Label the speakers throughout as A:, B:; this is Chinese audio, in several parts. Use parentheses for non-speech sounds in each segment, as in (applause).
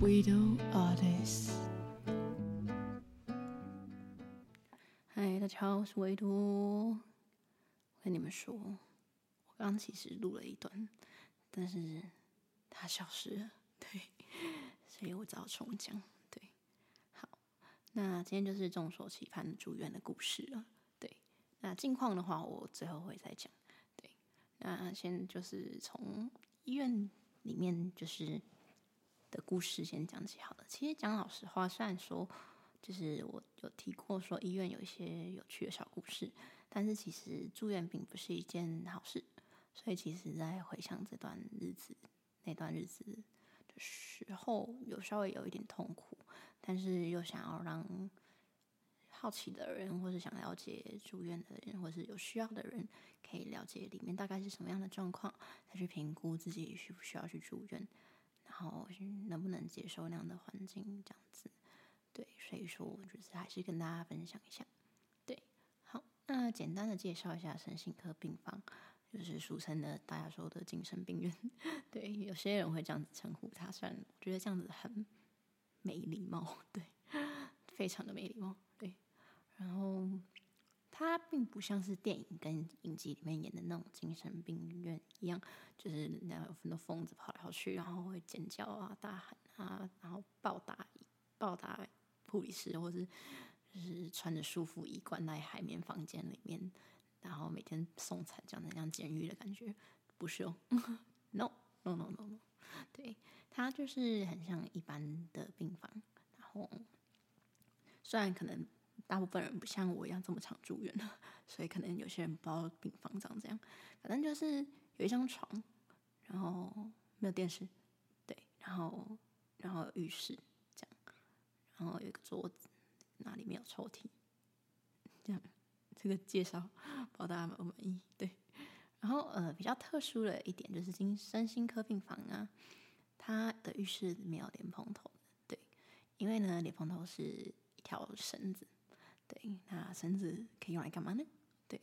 A: Widow Attis。
B: 嗨，大家好，我是维多。我跟你们说，我刚刚其实录了一段，但是它消失了，(laughs) 对，所以我只好重讲。对，好，那今天就是众所期盼的住院的故事了。对，那近况的话，我最后会再讲。对，那先就是从医院里面就是。的故事先讲起好了。其实讲老实话，虽然说就是我有提过说医院有一些有趣的小故事，但是其实住院并不是一件好事。所以其实，在回想这段日子，那段日子的时候，有稍微有一点痛苦，但是又想要让好奇的人，或是想了解住院的人，或是有需要的人，可以了解里面大概是什么样的状况，再去评估自己需不需要去住院。然后能不能接受那样的环境，这样子，对，所以说就是还是跟大家分享一下，对，好，那简单的介绍一下神心科病房，就是俗称的大家说的精神病院，(laughs) 对，有些人会这样子称呼他，虽然我觉得这样子很没礼貌，对，(laughs) 非常的没礼貌，对，然后。它并不像是电影跟影集里面演的那种精神病院一样，就是那有很多疯子跑来跑去，然后会尖叫啊、大喊啊，然后暴打暴打护理师，或是就是穿着束缚衣关在海绵房间里面，然后每天送餐，这样的像监狱的感觉，不是哦，(laughs) no no no no no，对，它就是很像一般的病房，然后虽然可能。大部分人不像我一样这么常住院，所以可能有些人不知道病房长这样。反正就是有一张床，然后没有电视，对，然后然后浴室这样，然后有一个桌子，那里面有抽屉，这样。这个介绍不知道大家满不满意？对，然后呃比较特殊的一点就是精神心科病房啊，它的浴室没有莲蓬头，对，因为呢莲蓬头是一条绳子。对，那绳子可以用来干嘛呢？对，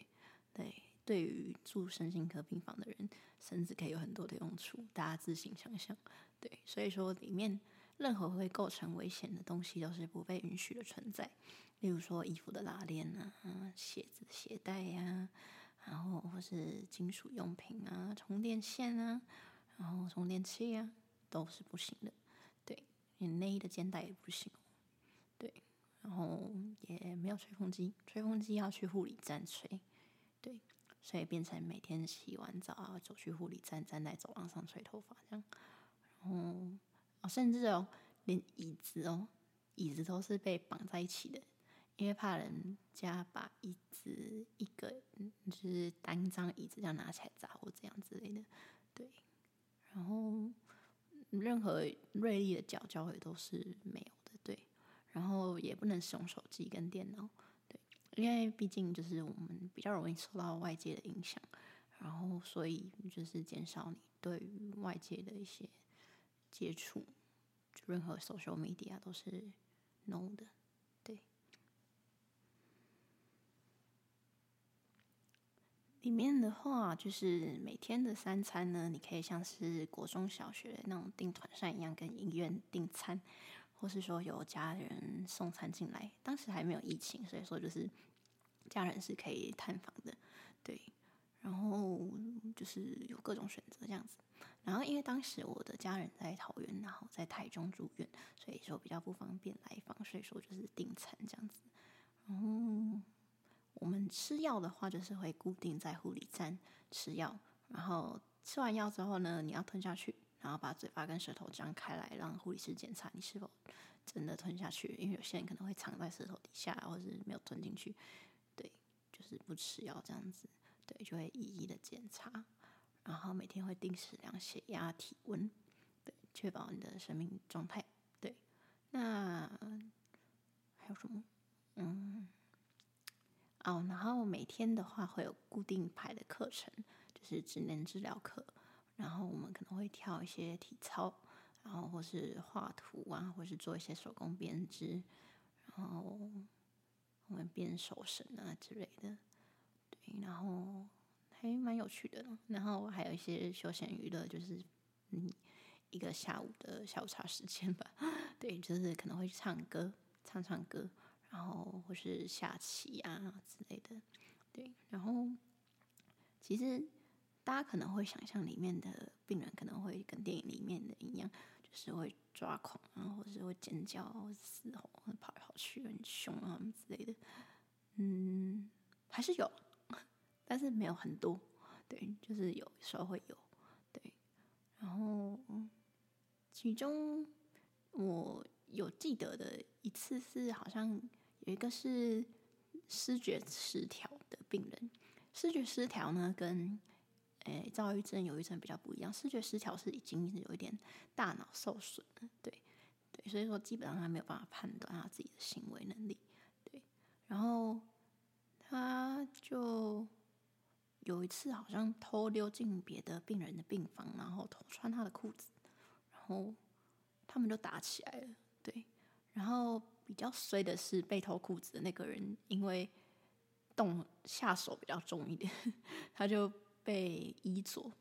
B: 对，对于住身心科病房的人，绳子可以有很多的用处，大家自行想象。对，所以说里面任何会构成危险的东西都是不被允许的存在，例如说衣服的拉链啊、鞋子的鞋带呀、啊，然后或是金属用品啊、充电线啊，然后充电器啊，都是不行的。对，连内衣的肩带也不行。对。然后也没有吹风机，吹风机要去护理站吹，对，所以变成每天洗完澡啊，走去护理站，站在走廊上吹头发这样。然后，甚至哦，连椅子哦，椅子都是被绑在一起的，因为怕人家把椅子一个就是单张椅子这样拿起来砸或这样之类的，对。然后任何锐利的角角也都是没有的，对。然后也不能使用手机跟电脑，因为毕竟就是我们比较容易受到外界的影响，然后所以就是减少你对于外界的一些接触，就任何 social media 都是 no 的，对。里面的话就是每天的三餐呢，你可以像是国中小学那种订团膳一样，跟医院订餐。或是说有家人送餐进来，当时还没有疫情，所以说就是家人是可以探访的，对。然后就是有各种选择这样子。然后因为当时我的家人在桃园，然后在台中住院，所以说比较不方便来访，所以说就是订餐这样子。然后我们吃药的话，就是会固定在护理站吃药，然后吃完药之后呢，你要吞下去。然后把嘴巴跟舌头张开来，让护理师检查你是否真的吞下去。因为有些人可能会藏在舌头底下，或者是没有吞进去。对，就是不吃药这样子。对，就会一一的检查。然后每天会定时量血压、体温，对，确保你的生命状态。对，那还有什么？嗯，哦，然后每天的话会有固定排的课程，就是职能治疗课。然后我们可能会跳一些体操，然后或是画图啊，或是做一些手工编织，然后我们编手绳啊之类的，对，然后还蛮有趣的。然后还有一些休闲娱乐，就是嗯，一个下午的下午茶时间吧。(laughs) 对，就是可能会去唱歌，唱唱歌，然后或是下棋啊之类的。对，然后其实大家可能会想象里面的病人可能会跟电影里面的一样，就是会抓狂啊，或是会尖叫，嘶吼，跑来跑去很凶啊之类的。嗯，还是有，(laughs) 但是没有很多。对，就是有时候会有。对，然后其中我有记得的一次是，好像有一个是视觉失调的病人。视觉失调呢，跟诶躁郁症、忧郁症比较不一样。视觉失调是已经是有一点大脑受损了，对对，所以说基本上他没有办法判断他自己的行为能力。对，然后他就。有一次，好像偷溜进别的病人的病房，然后偷穿他的裤子，然后他们就打起来了。对，然后比较衰的是被偷裤子的那个人，因为动下手比较重一点，(laughs) 他就被医佐。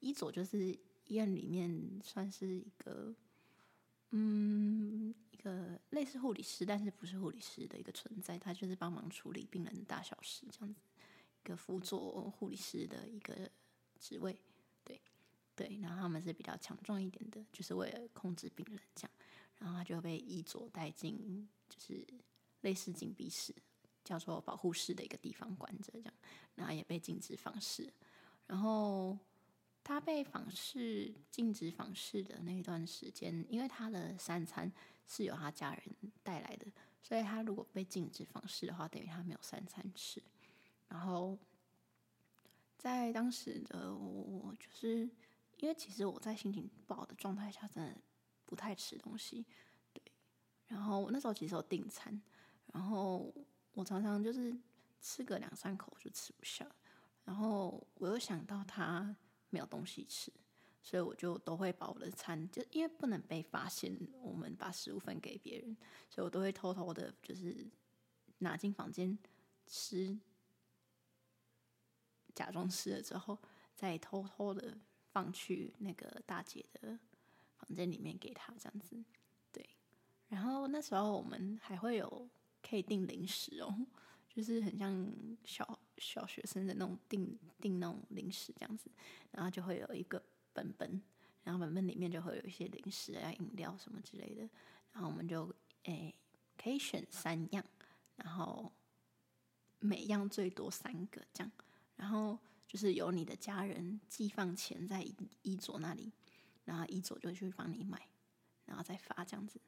B: 医佐就是医院里面算是一个，嗯，一个类似护理师，但是不是护理师的一个存在，他就是帮忙处理病人的大小事这样子。一个辅佐护理师的一个职位，对对，然后他们是比较强壮一点的，就是为了控制病人这样，然后他就被医佐带进，就是类似禁闭室，叫做保护室的一个地方关着这样，然后也被禁止访视，然后他被访视、禁止访视的那一段时间，因为他的三餐是由他家人带来的，所以他如果被禁止访视的话，等于他没有三餐吃。然后，在当时的我，就是因为其实我在心情不好的状态下，真的不太吃东西。对，然后我那时候其实有订餐，然后我常常就是吃个两三口就吃不下。然后我又想到他没有东西吃，所以我就都会把我的餐，就因为不能被发现我们把食物分给别人，所以我都会偷偷的，就是拿进房间吃。假装吃了之后，再偷偷的放去那个大姐的房间里面给她这样子，对。然后那时候我们还会有可以订零食哦，就是很像小小学生的那种订订那种零食这样子，然后就会有一个本本，然后本本里面就会有一些零食啊、饮料什么之类的，然后我们就诶可以选三样，然后每样最多三个这样。然后就是由你的家人寄放钱在一佐那里，然后一佐就去帮你买，然后再发这样子。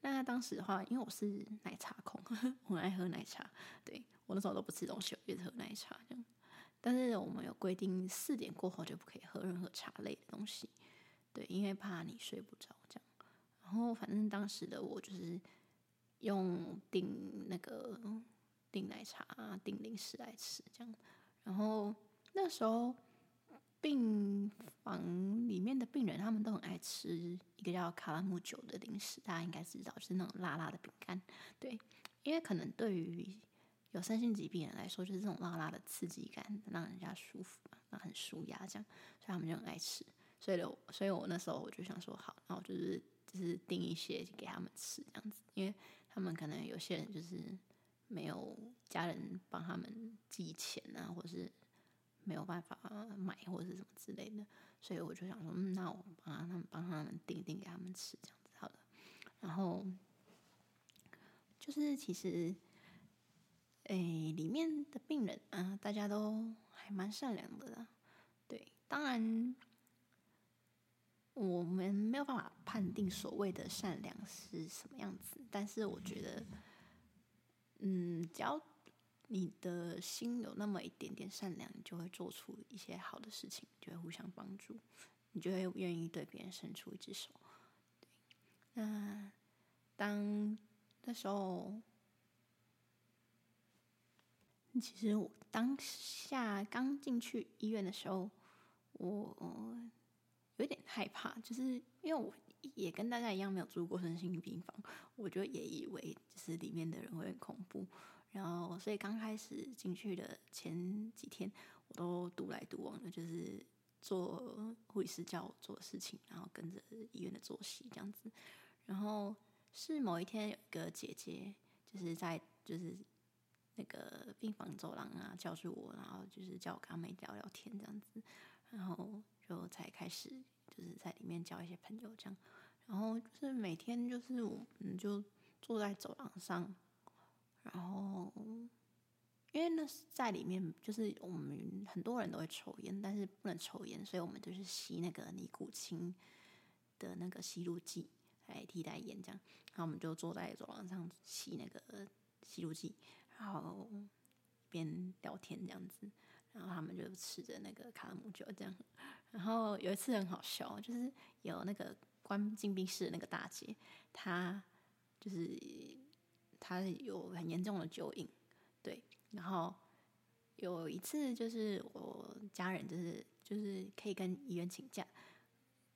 B: 那当时的话，因为我是奶茶控，(laughs) 我很爱喝奶茶，对，我那时候都不吃东西，我就喝奶茶这样。但是我们有规定四点过后就不可以喝任何茶类的东西，对，因为怕你睡不着这样。然后反正当时的我就是用订那个订奶茶、订零食来吃这样。然后那时候病房里面的病人，他们都很爱吃一个叫卡拉木酒的零食，大家应该知道，是那种辣辣的饼干。对，因为可能对于有身心疾病人来说，就是这种辣辣的刺激感让人家舒服嘛，那很舒压这样，所以他们就很爱吃。所以，所以我那时候我就想说，好，然后就是就是订一些给他们吃这样子，因为他们可能有些人就是。没有家人帮他们寄钱啊，或者是没有办法买，或者是什么之类的，所以我就想说，嗯，那我帮他们帮他们订订给他们吃，这样子好了。然后就是其实，诶，里面的病人啊，大家都还蛮善良的啦。对，当然我们没有办法判定所谓的善良是什么样子，但是我觉得。嗯，只要你的心有那么一点点善良，你就会做出一些好的事情，就会互相帮助，你就会愿意对别人伸出一只手。那当那时候，其实我当下刚进去医院的时候，我有点害怕，就是因为我。也跟大家一样没有住过身心病房，我就也以为就是里面的人会很恐怖，然后所以刚开始进去的前几天，我都独来独往的，就是做护理师叫我做的事情，然后跟着医院的作息这样子。然后是某一天有一个姐姐，就是在就是那个病房走廊啊叫住我，然后就是叫我跟他们聊聊天这样子，然后就才开始就是在里面交一些朋友这样。然后就是每天就是我们就坐在走廊上，然后。因为那是在里面，就是我们很多人都会抽烟，但是不能抽烟，所以我们就是吸那个尼古清的那个吸入剂来替代烟，这样。然后我们就坐在走廊上吸那个吸入剂，然后边聊天这样子。然后他们就吃着那个卡勒姆酒这样。然后有一次很好笑，就是有那个关禁闭室的那个大姐，她就是她有很严重的酒瘾，对。然后有一次，就是我家人就是就是可以跟医院请假，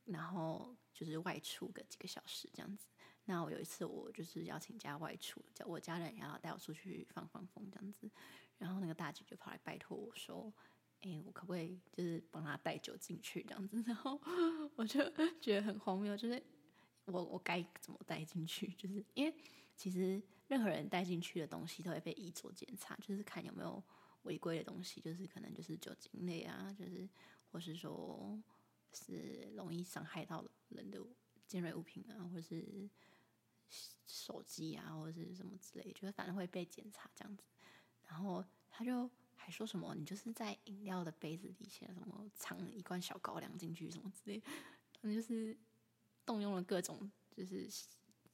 B: 然后就是外出个几个小时这样子。那我有一次我就是要请假外出，叫我家人要带我出去放放风这样子。然后那个大姐就跑来拜托我说：“哎，我可不可以就是帮她带酒进去这样子？”然后 (laughs) 我就觉得很荒谬，就是我我该怎么带进去？就是因为其实。任何人带进去的东西都会被医做检查，就是看有没有违规的东西，就是可能就是酒精类啊，就是或是说是容易伤害到人的尖锐物品啊，或是手机啊，或者是什么之类，就是反正会被检查这样子。然后他就还说什么，你就是在饮料的杯子底下什么藏一罐小高粱进去什么之类，反正就是动用了各种就是。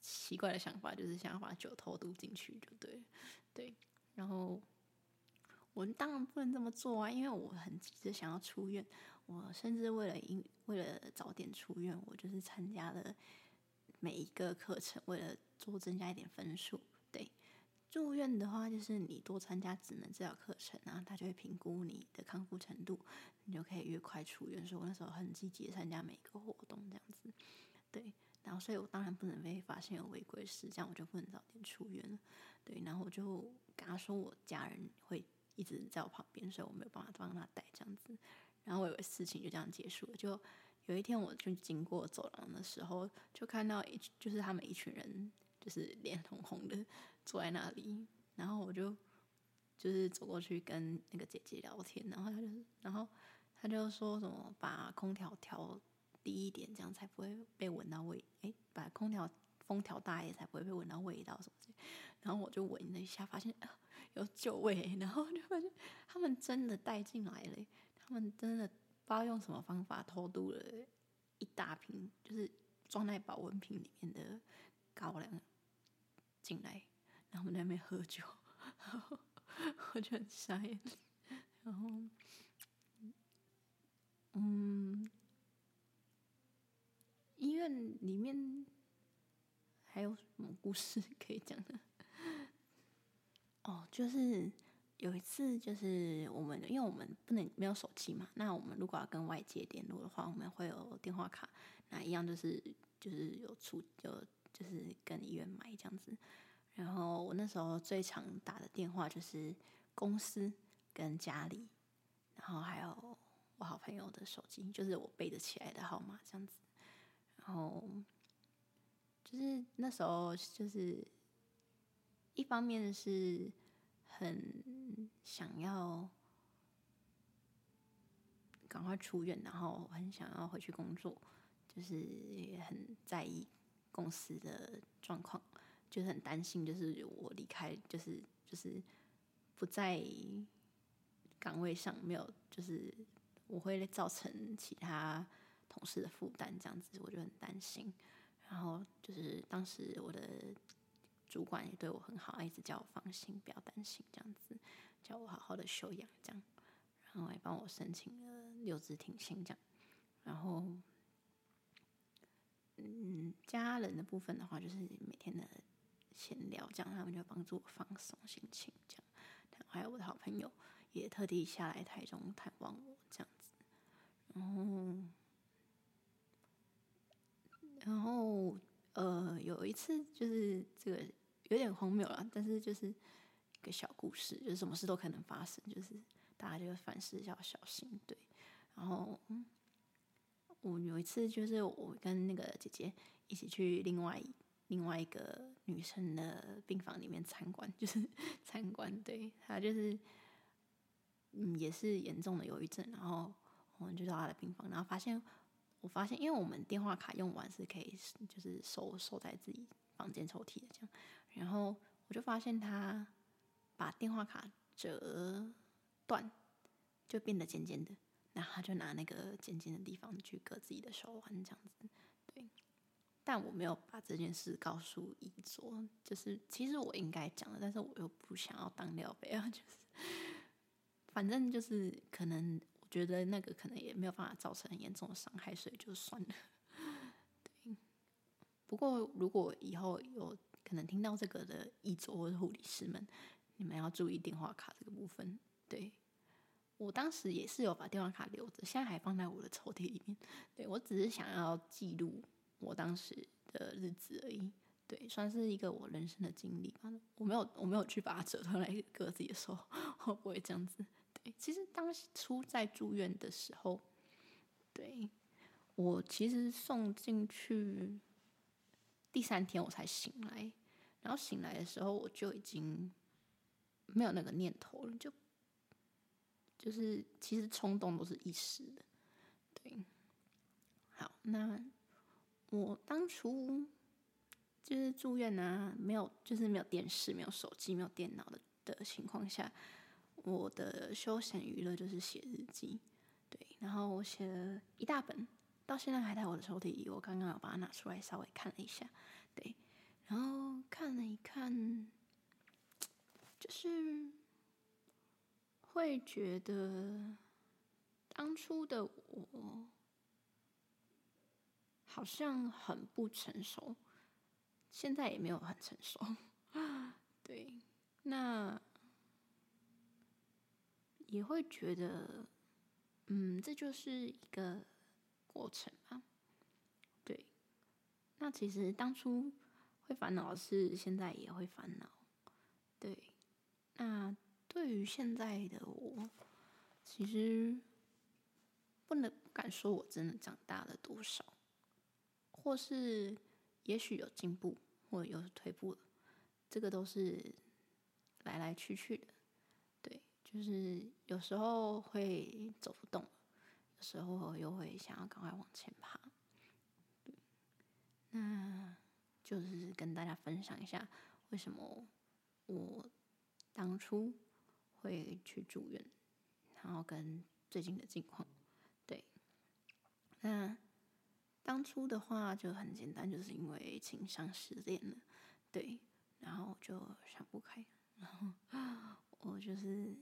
B: 奇怪的想法就是想要把酒偷渡进去，就对，对。然后我当然不能这么做啊，因为我很急着想要出院。我甚至为了因为了早点出院，我就是参加了每一个课程，为了多增加一点分数。对，住院的话，就是你多参加职能治疗课程啊，他就会评估你的康复程度，你就可以越快出院。所以我那时候很积极的参加每一个活动，这样子，对。然后，所以我当然不能被发现有违规事，这样我就不能早点出院了。对，然后我就跟他说，我家人会一直在我旁边，所以我没有办法帮他带这样子。然后我以为事情就这样结束了。就有一天，我就经过走廊的时候，就看到一就是他们一群人，就是脸红红的坐在那里。然后我就就是走过去跟那个姐姐聊天，然后她就然后她就说什么把空调调。低一点，这样才不会被闻到味。哎，把空调风调大一点，才不会被闻到味道什么的。然后我就闻了一下，发现有酒味。然后就发现他们真的带进来了，他们真的不知道用什么方法偷渡了一大瓶，就是装在保温瓶里面的高粱进来。然后我们在那边喝酒，(laughs) 我就很傻眼。然后，嗯。医院里面还有什么故事可以讲的？(laughs) 哦，就是有一次，就是我们因为我们不能没有手机嘛，那我们如果要跟外界联络的话，我们会有电话卡，那一样就是就是有出就就是跟医院买这样子。然后我那时候最常打的电话就是公司跟家里，然后还有我好朋友的手机，就是我背得起来的号码这样子。然后就是那时候，就是一方面是很想要赶快出院，然后很想要回去工作，就是也很在意公司的状况，就是很担心，就是我离开，就是就是不在岗位上，没有，就是我会造成其他。同事的负担这样子，我就很担心。然后就是当时我的主管也对我很好，一直叫我放心，不要担心这样子，叫我好好的休养这样。然后还帮我申请了留职停薪这样。然后，嗯，家人的部分的话，就是每天的闲聊这样，他们就帮助我放松心情这样。还有我的好朋友也特地下来台中探望我这样子。然后。然后，呃，有一次就是这个有点荒谬了，但是就是一个小故事，就是什么事都可能发生，就是大家就凡事要小心，对。然后，我有一次就是我跟那个姐姐一起去另外另外一个女生的病房里面参观，就是 (laughs) 参观，对，她就是嗯也是严重的忧郁症，然后我们就到她的病房，然后发现我发现，因为我们电话卡用完是可以就是收收在自己房间抽屉的这样，然后我就发现他把电话卡折断，就变得尖尖的。然后他就拿那个尖尖的地方去割自己的手腕，这样子，对。但我没有把这件事告诉一卓，就是其实我应该讲的，但是我又不想要当料杯啊，(laughs) 就是反正就是可能我觉得那个可能也没有办法造成很严重的伤害，所以就算了。(laughs) 对。不过如果以后有可能听到这个的一卓或者护理师们，你们要注意电话卡这个部分，对。我当时也是有把电话卡留着，现在还放在我的抽屉里面。(laughs) 对，我只是想要记录我当时的日子而已，对，算是一个我人生的经历吧。我没有，我没有去把它折断来割自己的手，(laughs) 会不会这样子？对，其实当初在住院的时候，对，我其实送进去第三天我才醒来，然后醒来的时候我就已经没有那个念头了，就。就是其实冲动都是一时的，对。好，那我当初就是住院啊，没有就是没有电视、没有手机、没有电脑的的情况下，我的休闲娱乐就是写日记，对。然后我写了一大本，到现在还在我的抽屉里。我刚刚有把它拿出来稍微看了一下，对。然后看了一看，就是。会觉得当初的我好像很不成熟，现在也没有很成熟。(laughs) 对，那也会觉得，嗯，这就是一个过程吧。对，那其实当初会烦恼的事，现在也会烦恼。对，那。对于现在的我，其实不能不敢说我真的长大了多少，或是也许有进步，或有退步了，这个都是来来去去的。对，就是有时候会走不动，时候又会想要赶快往前爬。那就是跟大家分享一下，为什么我当初。会去住院，然后跟最近的近况，对。那当初的话就很简单，就是因为情伤失恋了，对，然后就想不开，然 (laughs) 后我就是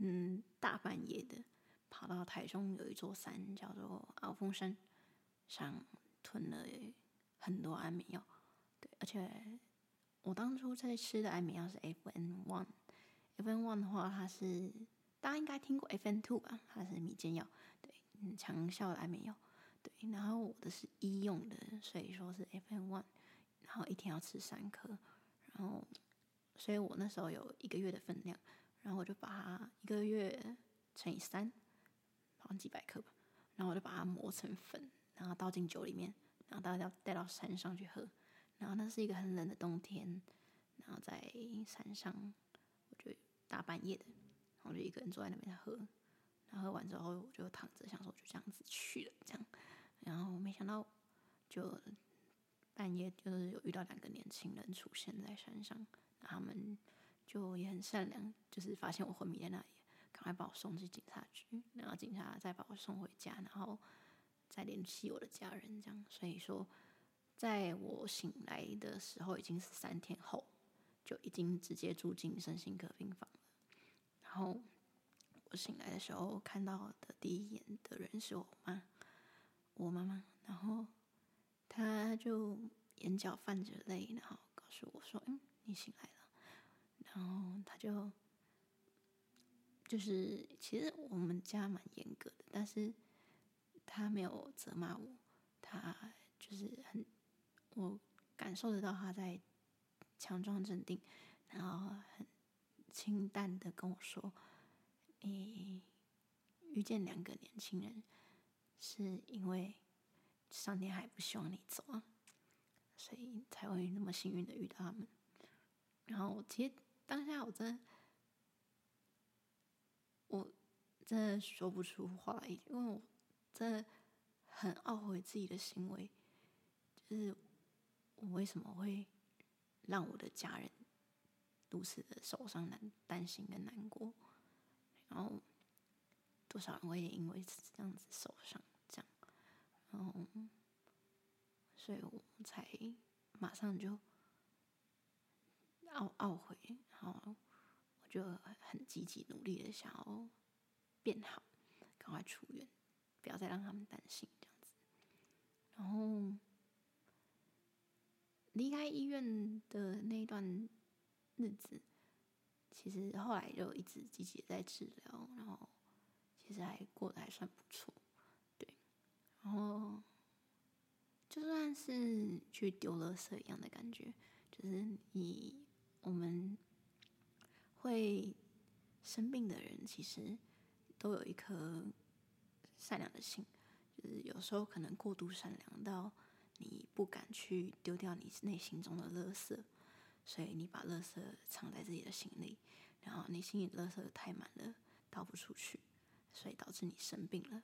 B: 嗯大半夜的跑到台中有一座山叫做鳌峰山，上囤了很多安眠药，对，而且。我当初在吃的安眠药是 FN One，FN One 的话，它是大家应该听过 FN Two 吧？它是迷奸药，对，强效的安眠药，对。然后我的是医用的，所以说是 FN One，然后一天要吃三颗，然后，所以我那时候有一个月的分量，然后我就把它一个月乘以三，好像几百克吧，然后我就把它磨成粉，然后倒进酒里面，然后大家带到山上去喝。然后那是一个很冷的冬天，然后在山上，我就大半夜的，然后我就一个人坐在那边喝，然后喝完之后我就躺着，想说我就这样子去了，这样，然后没想到就半夜就是有遇到两个年轻人出现在山上，他们就也很善良，就是发现我昏迷在那里，赶快把我送去警察局，然后警察再把我送回家，然后再联系我的家人，这样，所以说。在我醒来的时候，已经是三天后，就已经直接住进身心科病房了。然后我醒来的时候，看到的第一眼的人是我妈，我妈妈。然后她就眼角泛着泪，然后告诉我说：“嗯，你醒来了。”然后他就就是，其实我们家蛮严格的，但是他没有责骂我，他就是很。我感受得到他在强装镇定，然后很清淡的跟我说：“你遇见两个年轻人，是因为上天还不希望你走啊，所以才会那么幸运的遇到他们。然后我其实当下我真的，我真的说不出话，因为我真的很懊悔自己的行为，就是我为什么会让我的家人如此的受伤、难担心跟难过，然后多少人会因为这样子受伤，这样，然后所以我才马上就。懊懊悔，然后我就很积极努力的想要变好，赶快出院，不要再让他们担心这样子。然后离开医院的那一段日子，其实后来就一直积极在治疗，然后其实还过得还算不错，对。然后就算是去丢垃圾一样的感觉，就是你。我们会生病的人，其实都有一颗善良的心，就是有时候可能过度善良到你不敢去丢掉你内心中的垃圾，所以你把垃圾藏在自己的心里，然后你心里垃圾太满了，倒不出去，所以导致你生病了。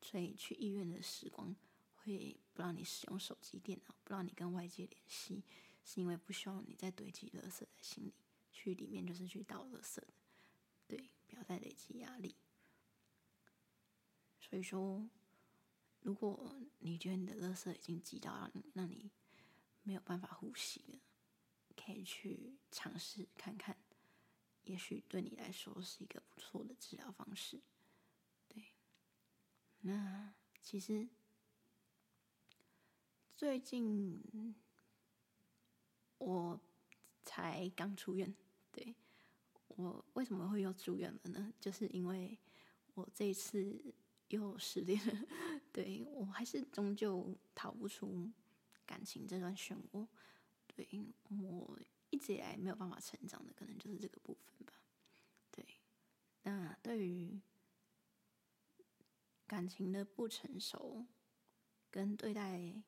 B: 所以去医院的时光会不让你使用手机、电脑，不让你跟外界联系。是因为不希望你再堆积垃圾在心里，去里面就是去倒垃圾的，对，不要再累积压力。所以说，如果你觉得你的垃圾已经积到让你没有办法呼吸了，可以去尝试看看，也许对你来说是一个不错的治疗方式。对，那其实最近。我才刚出院，对，我为什么会又住院了呢？就是因为我这一次又失恋了，(laughs) 对，我还是终究逃不出感情这段漩涡，对，我一直以来没有办法成长的，可能就是这个部分吧。对，那对于感情的不成熟跟对待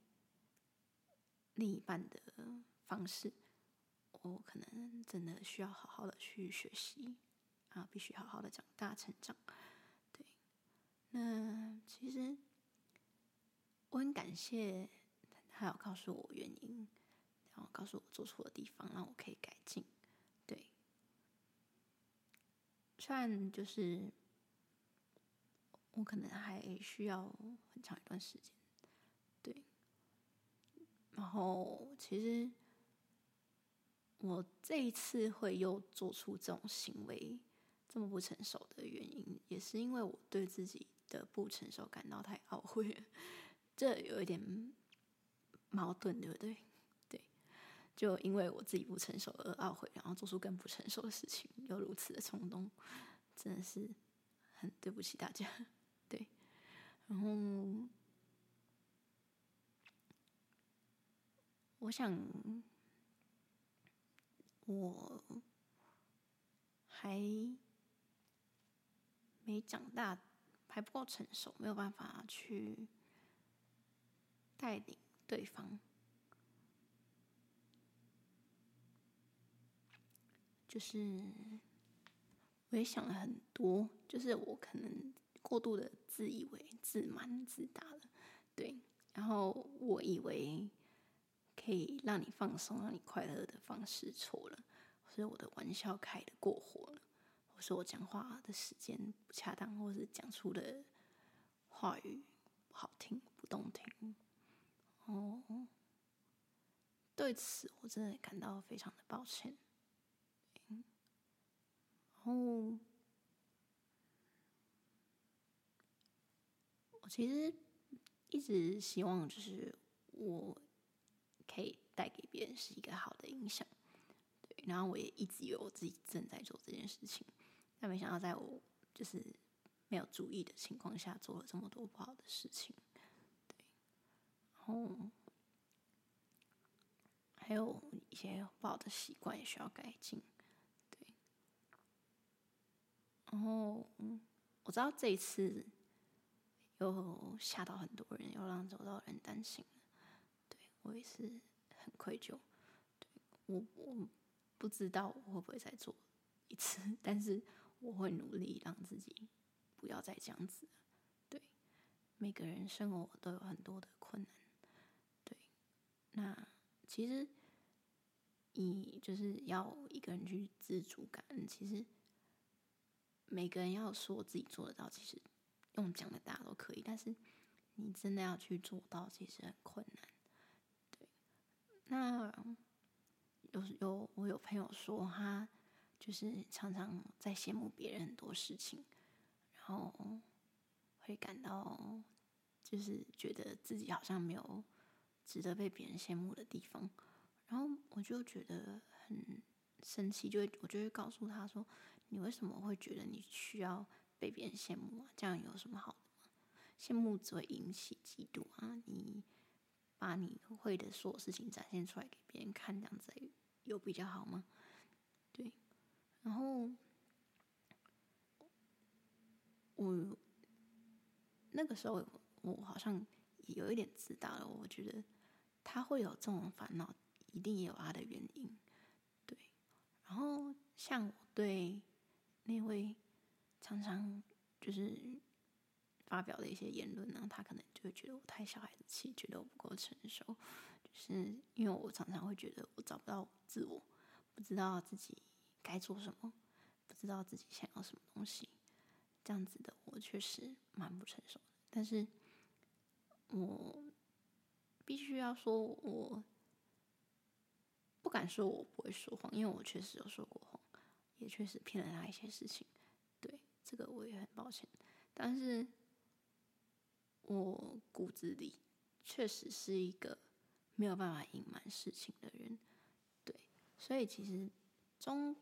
B: 另一半的。方式，我可能真的需要好好的去学习啊，必须好好的长大成长。对，那其实我很感谢他有告诉我原因，然后告诉我做错的地方，让我可以改进。对，虽然就是我可能还需要很长一段时间，对，然后其实。我这一次会又做出这种行为，这么不成熟的原因，也是因为我对自己的不成熟感到太懊悔。(laughs) 这有一点矛盾，对不对？对，就因为我自己不成熟而懊悔，然后做出更不成熟的事情，又如此的冲动，真的是很对不起大家。对，然后我想。我还没长大，还不够成熟，没有办法去带领对方。就是我也想了很多，就是我可能过度的自以为、自满、自大了，对。然后我以为。可以让你放松、让你快乐的方式错了，或是我的玩笑开的过火了，或是我讲话的时间不恰当，或是讲出的话语不好听、不动听。哦，对此我真的感到非常的抱歉。嗯然后我其实一直希望，就是我。可以带给别人是一个好的影响，对。然后我也一直以为我自己正在做这件事情，但没想到在我就是没有注意的情况下，做了这么多不好的事情，对。然后还有一些不好的习惯也需要改进，对。然后我知道这一次又吓到很多人，又让周遭人担心。我也是很愧疚。对，我我不知道我会不会再做一次，(laughs) 但是我会努力让自己不要再这样子。对，每个人生活都有很多的困难。对，那其实你就是要一个人去自主感恩，其实。每个人要说自己做得到，其实用讲的大家都可以，但是你真的要去做到，其实很困难。那有有我有朋友说，他就是常常在羡慕别人很多事情，然后会感到就是觉得自己好像没有值得被别人羡慕的地方，然后我就觉得很生气，就会我就会告诉他说。你为什么会觉得你需要被别人羡慕啊？这样有什么好的吗？羡慕只会引起嫉妒啊！你把你会的所有事情展现出来给别人看，这样子有比较好吗？对。然后我那个时候我好像也有一点自大了，我觉得他会有这种烦恼，一定也有他的原因。对。然后像我对。那位常常就是发表的一些言论呢，他可能就会觉得我太小孩子气，觉得我不够成熟，就是因为我常常会觉得我找不到自我，不知道自己该做什么，不知道自己想要什么东西，这样子的我确实蛮不成熟的。但是我必须要说，我不敢说我不会说谎，因为我确实有说过谎。也确实骗了他一些事情，对，这个我也很抱歉。但是，我骨子里确实是一个没有办法隐瞒事情的人，对，所以其实终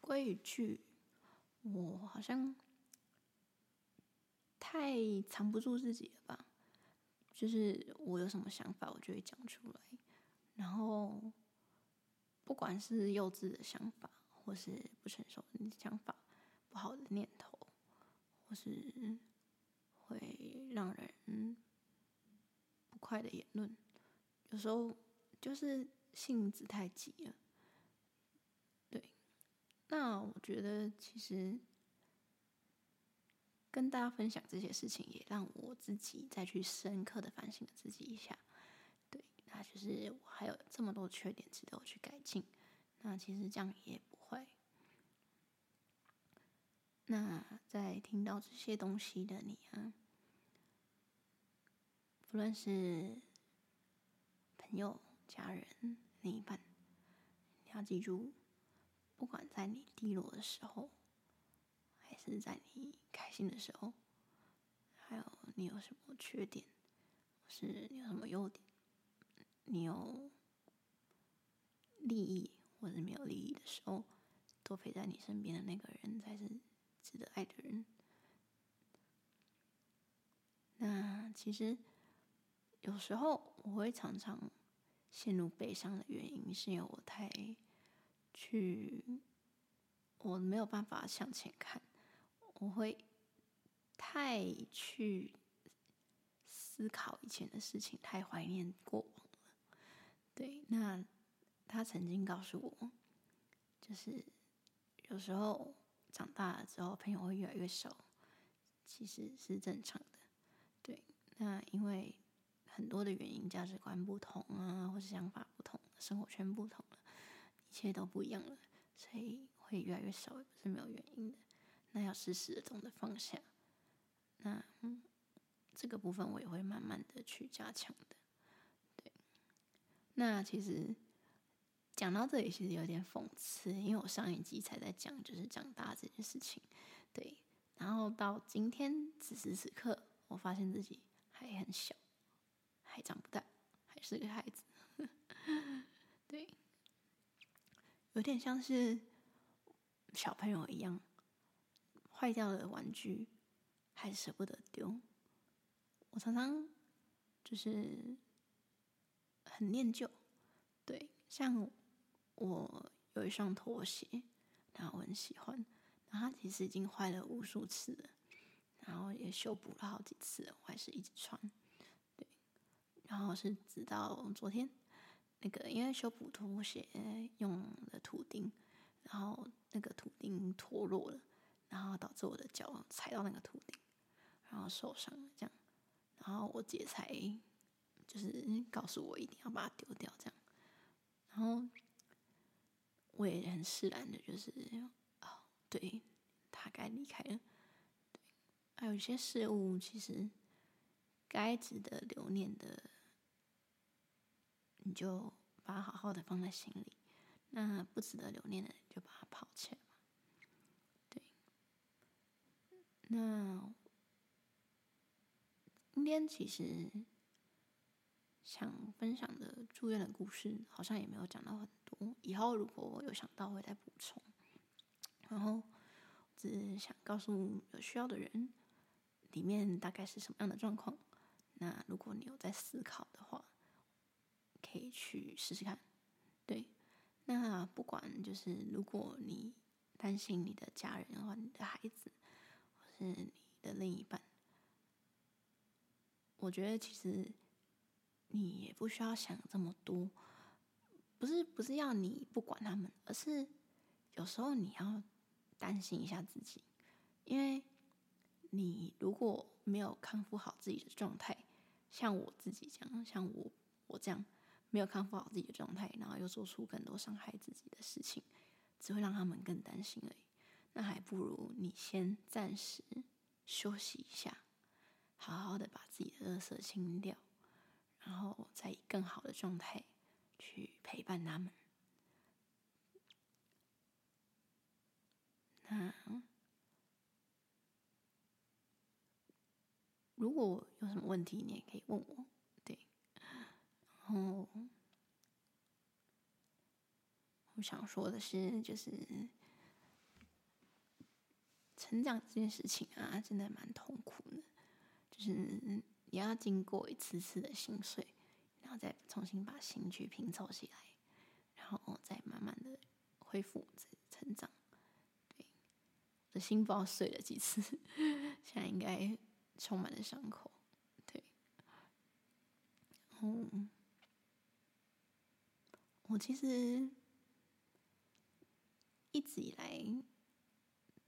B: 归一句，我好像太藏不住自己了吧？就是我有什么想法，我就会讲出来，然后不管是幼稚的想法。或是不成熟的想法、不好的念头，或是会让人不快的言论，有时候就是性子太急了。对，那我觉得其实跟大家分享这些事情，也让我自己再去深刻的反省自己一下。对，那就是我还有这么多缺点值得我去改进。那其实这样也。那在听到这些东西的你啊，不论是朋友、家人、另一半，你要记住，不管在你低落的时候，还是在你开心的时候，还有你有什么缺点，是你有什么优点，你有利益或者没有利益的时候，多陪在你身边的那个人才是。值得爱的人，那其实有时候我会常常陷入悲伤的原因，是因为我太去，我没有办法向前看，我会太去思考以前的事情，太怀念过往了。对，那他曾经告诉我，就是有时候。长大了之后，朋友会越来越少，其实是正常的。对，那因为很多的原因，价值观不同啊，或是想法不同，生活圈不同了，一切都不一样了，所以会越来越少，也不是没有原因的。那要适时的懂得放下。那嗯，这个部分我也会慢慢的去加强的。对，那其实。讲到这里，其实有点讽刺，因为我上一集才在讲，就是长大这件事情，对。然后到今天此时此刻，我发现自己还很小，还长不大，还是个孩子，(laughs) 对。有点像是小朋友一样，坏掉的玩具还舍不得丢。我常常就是很念旧，对，像。我有一双拖鞋，然后我很喜欢，然后它其实已经坏了无数次了，然后也修补了好几次，我还是一直穿。对，然后是直到昨天，那个因为修补拖鞋用了图钉，然后那个图钉脱落了，然后导致我的脚踩到那个图钉，然后受伤了这样。然后我姐才就是告诉我一定要把它丢掉这样，然后我也很释然的，就是哦，对，他该离开了。对，还有一些事物其实该值得留念的，你就把它好好的放在心里；那不值得留念的，就把它抛弃了。对，那。今天其实想分享的住院的故事，好像也没有讲到很以后如果我有想到，会再补充。然后只是想告诉有需要的人，里面大概是什么样的状况。那如果你有在思考的话，可以去试试看。对，那不管就是如果你担心你的家人或你的孩子，或是你的另一半。我觉得其实你也不需要想这么多，不是不是要你不管他们，而是有时候你要担心一下自己，因为你如果没有康复好自己的状态，像我自己这样，像我我这样没有康复好自己的状态，然后又做出更多伤害自己的事情，只会让他们更担心而已。那还不如你先暂时休息一下。好好的把自己的垃圾清掉，然后再以更好的状态去陪伴他们。那如果有什么问题，你也可以问我。对，然后我想说的是，就是成长这件事情啊，真的蛮痛苦的。就是你要经过一次次的心碎，再重新把心去拼凑起来，然后再慢慢的恢复成长。对，我的心不知道碎了几次，(laughs) 现在应该充满了伤口。对，嗯，我其实一直以来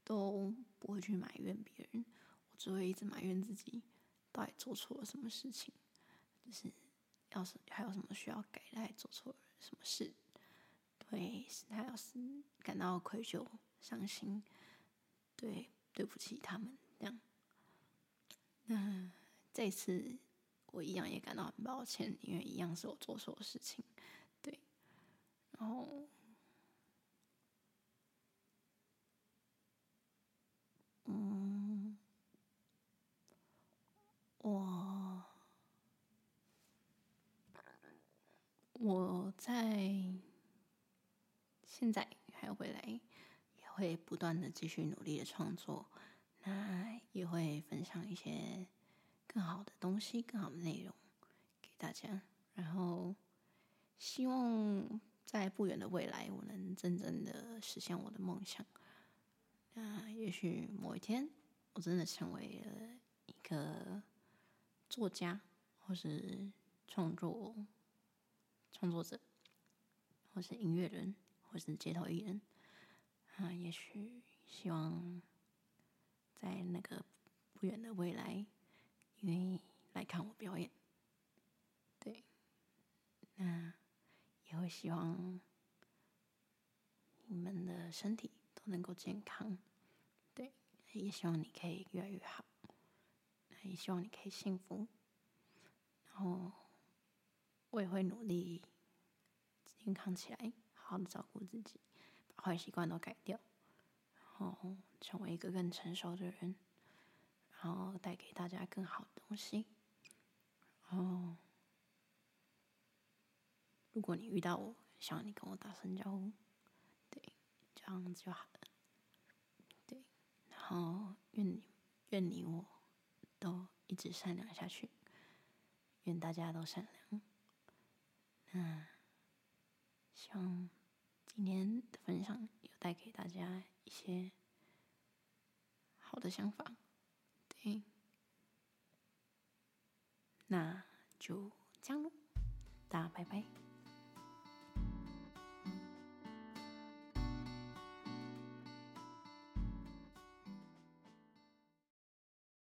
B: 都不会去埋怨别人，我只会一直埋怨自己。到底做错了什么事情？就是要是还有什么需要改的，做错了什么事？对，是他要是感到愧疚、伤心，对，对不起他们这样。那这次我一样也感到很抱歉，因为一样是我做错的事情，对。然后，嗯。我我在现在还有未来也会不断的继续努力的创作，那也会分享一些更好的东西、更好的内容给大家。然后希望在不远的未来，我能真正的实现我的梦想。那也许某一天，我真的成为了一个。作家，或是创作创作者，或是音乐人，或是街头艺人，啊，也许希望在那个不远的未来，愿意来看我表演。对，那也会希望你们的身体都能够健康。对，也希望你可以越来越好。也希望你可以幸福，然后我也会努力健康起来，好好的照顾自己，把坏习惯都改掉，然后成为一个更成熟的人，然后带给大家更好的东西。然后，如果你遇到我，希望你跟我打声招呼，对，这样子就好了。对，然后愿你愿你我。都一直善良下去，愿大家都善良。嗯希望今天的分享有带给大家一些好的想法。对，那就这样喽，大家拜拜。